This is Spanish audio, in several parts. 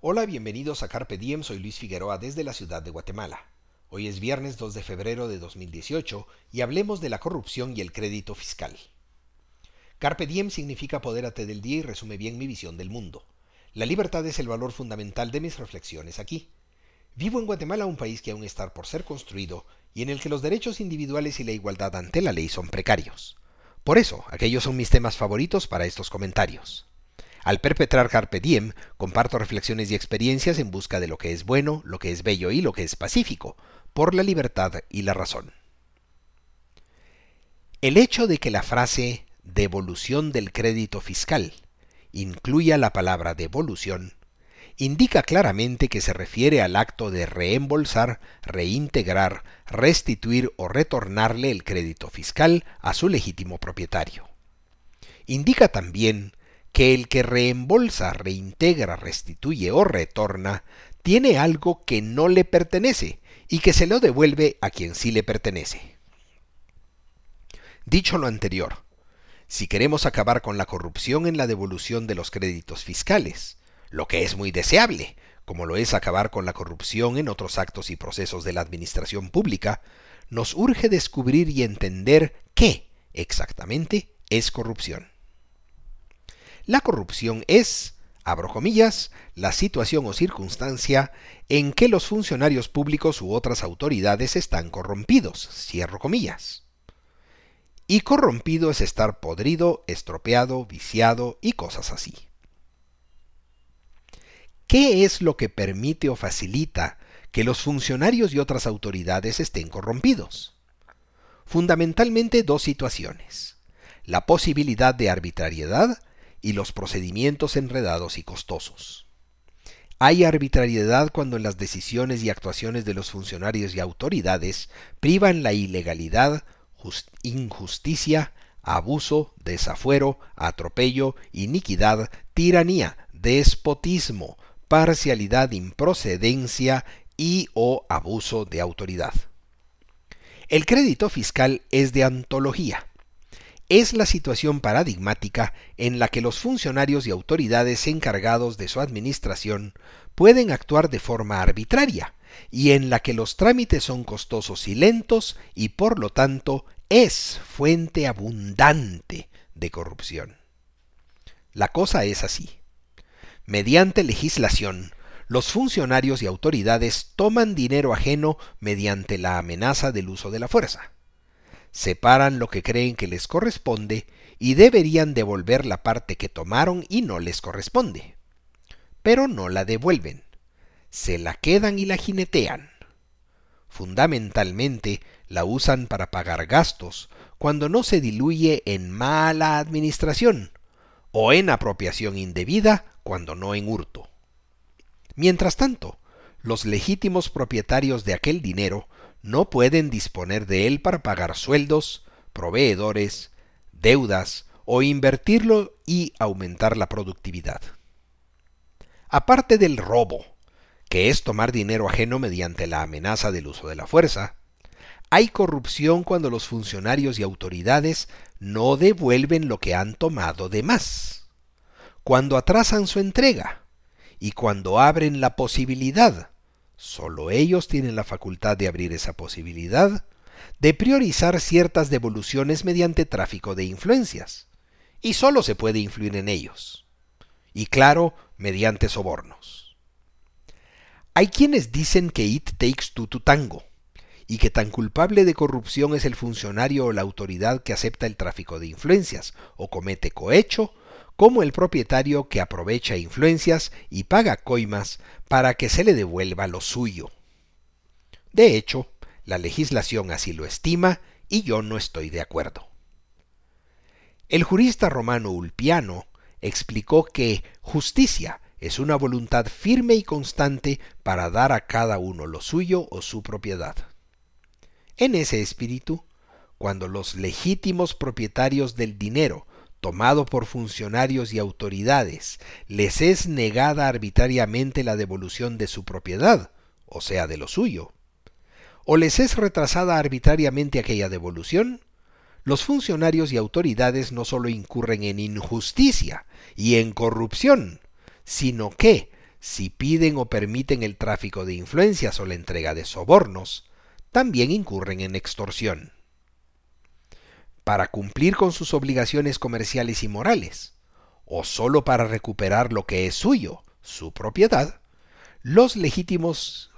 Hola, bienvenidos a Carpe Diem, soy Luis Figueroa desde la ciudad de Guatemala. Hoy es viernes 2 de febrero de 2018 y hablemos de la corrupción y el crédito fiscal. Carpe Diem significa apodérate del día y resume bien mi visión del mundo. La libertad es el valor fundamental de mis reflexiones aquí. Vivo en Guatemala, un país que aún está por ser construido y en el que los derechos individuales y la igualdad ante la ley son precarios. Por eso, aquellos son mis temas favoritos para estos comentarios. Al perpetrar Carpe Diem, comparto reflexiones y experiencias en busca de lo que es bueno, lo que es bello y lo que es pacífico, por la libertad y la razón. El hecho de que la frase devolución del crédito fiscal incluya la palabra devolución indica claramente que se refiere al acto de reembolsar, reintegrar, restituir o retornarle el crédito fiscal a su legítimo propietario. Indica también que el que reembolsa, reintegra, restituye o retorna tiene algo que no le pertenece y que se lo devuelve a quien sí le pertenece. Dicho lo anterior, si queremos acabar con la corrupción en la devolución de los créditos fiscales, lo que es muy deseable, como lo es acabar con la corrupción en otros actos y procesos de la administración pública, nos urge descubrir y entender qué exactamente es corrupción. La corrupción es, abro comillas, la situación o circunstancia en que los funcionarios públicos u otras autoridades están corrompidos, cierro comillas. Y corrompido es estar podrido, estropeado, viciado y cosas así. ¿Qué es lo que permite o facilita que los funcionarios y otras autoridades estén corrompidos? Fundamentalmente dos situaciones. La posibilidad de arbitrariedad y los procedimientos enredados y costosos. Hay arbitrariedad cuando en las decisiones y actuaciones de los funcionarios y autoridades privan la ilegalidad, injusticia, abuso, desafuero, atropello, iniquidad, tiranía, despotismo, parcialidad, improcedencia y o abuso de autoridad. El crédito fiscal es de antología es la situación paradigmática en la que los funcionarios y autoridades encargados de su administración pueden actuar de forma arbitraria y en la que los trámites son costosos y lentos y por lo tanto es fuente abundante de corrupción. La cosa es así. Mediante legislación, los funcionarios y autoridades toman dinero ajeno mediante la amenaza del uso de la fuerza separan lo que creen que les corresponde y deberían devolver la parte que tomaron y no les corresponde. Pero no la devuelven. Se la quedan y la jinetean. Fundamentalmente la usan para pagar gastos cuando no se diluye en mala administración o en apropiación indebida cuando no en hurto. Mientras tanto, los legítimos propietarios de aquel dinero no pueden disponer de él para pagar sueldos, proveedores, deudas o invertirlo y aumentar la productividad. Aparte del robo, que es tomar dinero ajeno mediante la amenaza del uso de la fuerza, hay corrupción cuando los funcionarios y autoridades no devuelven lo que han tomado de más, cuando atrasan su entrega y cuando abren la posibilidad Solo ellos tienen la facultad de abrir esa posibilidad, de priorizar ciertas devoluciones mediante tráfico de influencias, y solo se puede influir en ellos. Y claro, mediante sobornos. Hay quienes dicen que it takes two to tango, y que tan culpable de corrupción es el funcionario o la autoridad que acepta el tráfico de influencias, o comete cohecho, como el propietario que aprovecha influencias y paga coimas para que se le devuelva lo suyo. De hecho, la legislación así lo estima y yo no estoy de acuerdo. El jurista romano Ulpiano explicó que justicia es una voluntad firme y constante para dar a cada uno lo suyo o su propiedad. En ese espíritu, cuando los legítimos propietarios del dinero tomado por funcionarios y autoridades, les es negada arbitrariamente la devolución de su propiedad, o sea, de lo suyo, o les es retrasada arbitrariamente aquella devolución, los funcionarios y autoridades no solo incurren en injusticia y en corrupción, sino que, si piden o permiten el tráfico de influencias o la entrega de sobornos, también incurren en extorsión. Para cumplir con sus obligaciones comerciales y morales, o solo para recuperar lo que es suyo, su propiedad, los legítimos,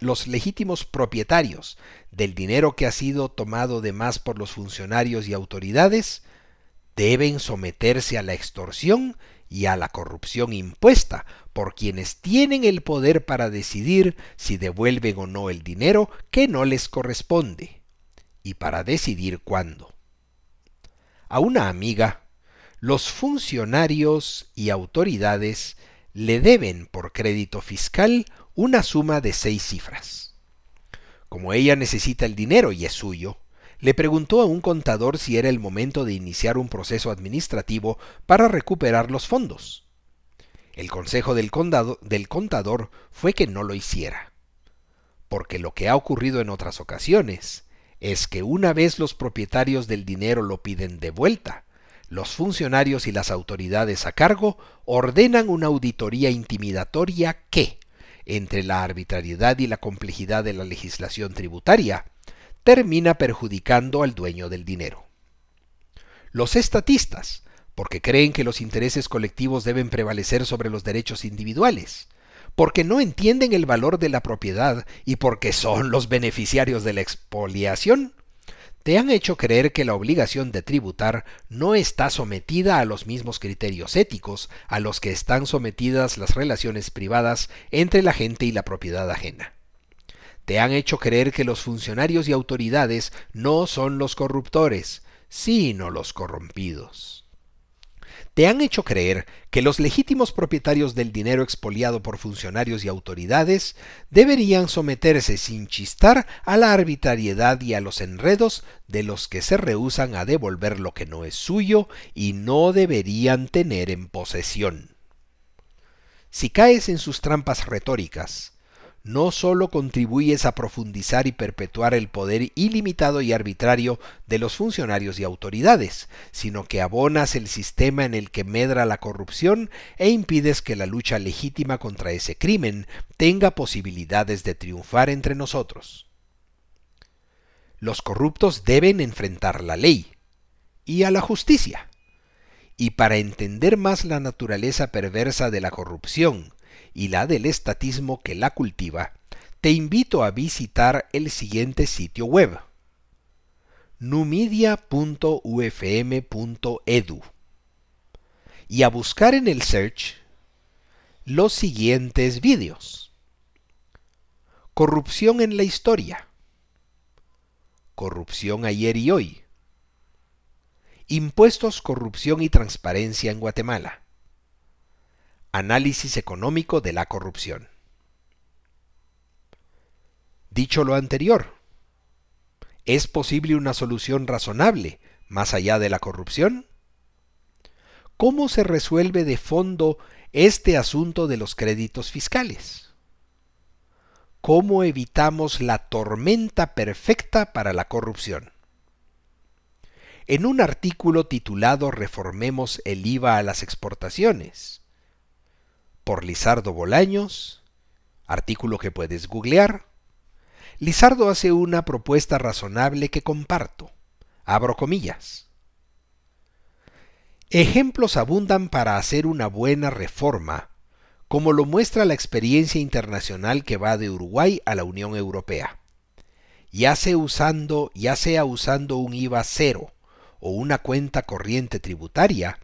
los legítimos propietarios del dinero que ha sido tomado de más por los funcionarios y autoridades deben someterse a la extorsión y a la corrupción impuesta por quienes tienen el poder para decidir si devuelven o no el dinero que no les corresponde y para decidir cuándo. A una amiga, los funcionarios y autoridades le deben por crédito fiscal una suma de seis cifras. Como ella necesita el dinero y es suyo, le preguntó a un contador si era el momento de iniciar un proceso administrativo para recuperar los fondos. El consejo del, del, contador fue que no lo hiciera, porque lo que ha ocurrido en otras ocasiones es que una vez los propietarios del dinero lo piden de vuelta, los funcionarios y las autoridades a cargo ordenan una auditoría intimidatoria que, entre la arbitrariedad y la complejidad de la legislación tributaria, termina perjudicando al dueño del dinero. Los estatistas, porque creen que los intereses colectivos deben prevalecer sobre los derechos individuales, porque no entienden el valor de la propiedad y porque son los beneficiarios de la expoliación, te han hecho creer que la obligación de tributar no está sometida a los mismos criterios éticos a los que están sometidas las relaciones privadas entre la gente y la propiedad ajena. Te han hecho creer que los funcionarios y autoridades no son los corruptores, sino los corrompidos. Te han hecho creer que los legítimos propietarios del dinero expoliado por funcionarios y autoridades deberían someterse sin chistar a la arbitrariedad y a los enredos de los que se rehusan a devolver lo que no es suyo y no deberían tener en posesión. Si caes en sus trampas retóricas, no sólo contribuyes a profundizar y perpetuar el poder ilimitado y arbitrario de los funcionarios y autoridades, sino que abonas el sistema en el que medra la corrupción e impides que la lucha legítima contra ese crimen tenga posibilidades de triunfar entre nosotros. Los corruptos deben enfrentar la ley y a la justicia. Y para entender más la naturaleza perversa de la corrupción, y la del estatismo que la cultiva, te invito a visitar el siguiente sitio web numidia.ufm.edu y a buscar en el search los siguientes vídeos. Corrupción en la historia. Corrupción ayer y hoy. Impuestos, corrupción y transparencia en Guatemala. Análisis económico de la corrupción. Dicho lo anterior, ¿es posible una solución razonable más allá de la corrupción? ¿Cómo se resuelve de fondo este asunto de los créditos fiscales? ¿Cómo evitamos la tormenta perfecta para la corrupción? En un artículo titulado Reformemos el IVA a las exportaciones, por Lizardo Bolaños, artículo que puedes googlear. Lizardo hace una propuesta razonable que comparto. Abro comillas. Ejemplos abundan para hacer una buena reforma, como lo muestra la experiencia internacional que va de Uruguay a la Unión Europea. Ya sea usando, ya sea usando un IVA cero o una cuenta corriente tributaria,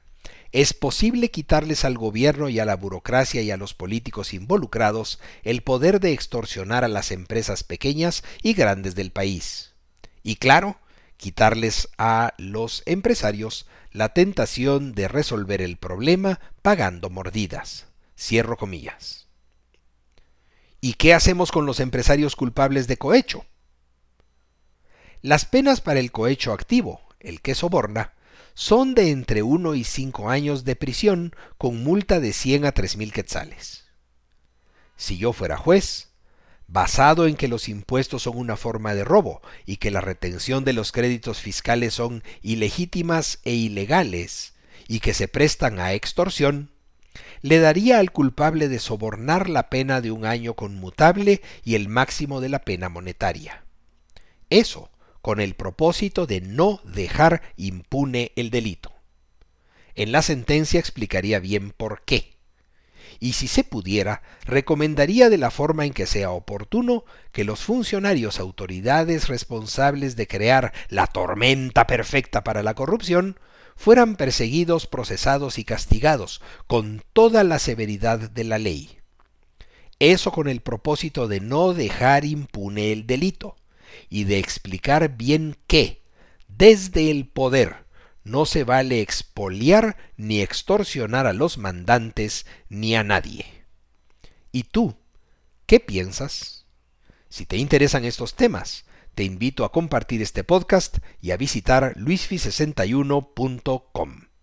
es posible quitarles al gobierno y a la burocracia y a los políticos involucrados el poder de extorsionar a las empresas pequeñas y grandes del país. Y claro, quitarles a los empresarios la tentación de resolver el problema pagando mordidas. Cierro comillas. ¿Y qué hacemos con los empresarios culpables de cohecho? Las penas para el cohecho activo, el que soborna, son de entre 1 y 5 años de prisión con multa de 100 a 3 mil quetzales. Si yo fuera juez, basado en que los impuestos son una forma de robo y que la retención de los créditos fiscales son ilegítimas e ilegales y que se prestan a extorsión, le daría al culpable de sobornar la pena de un año conmutable y el máximo de la pena monetaria. Eso con el propósito de no dejar impune el delito. En la sentencia explicaría bien por qué. Y si se pudiera, recomendaría de la forma en que sea oportuno que los funcionarios autoridades responsables de crear la tormenta perfecta para la corrupción fueran perseguidos, procesados y castigados con toda la severidad de la ley. Eso con el propósito de no dejar impune el delito y de explicar bien que, desde el poder, no se vale expoliar ni extorsionar a los mandantes ni a nadie. ¿Y tú? ¿Qué piensas? Si te interesan estos temas, te invito a compartir este podcast y a visitar luisfi61.com.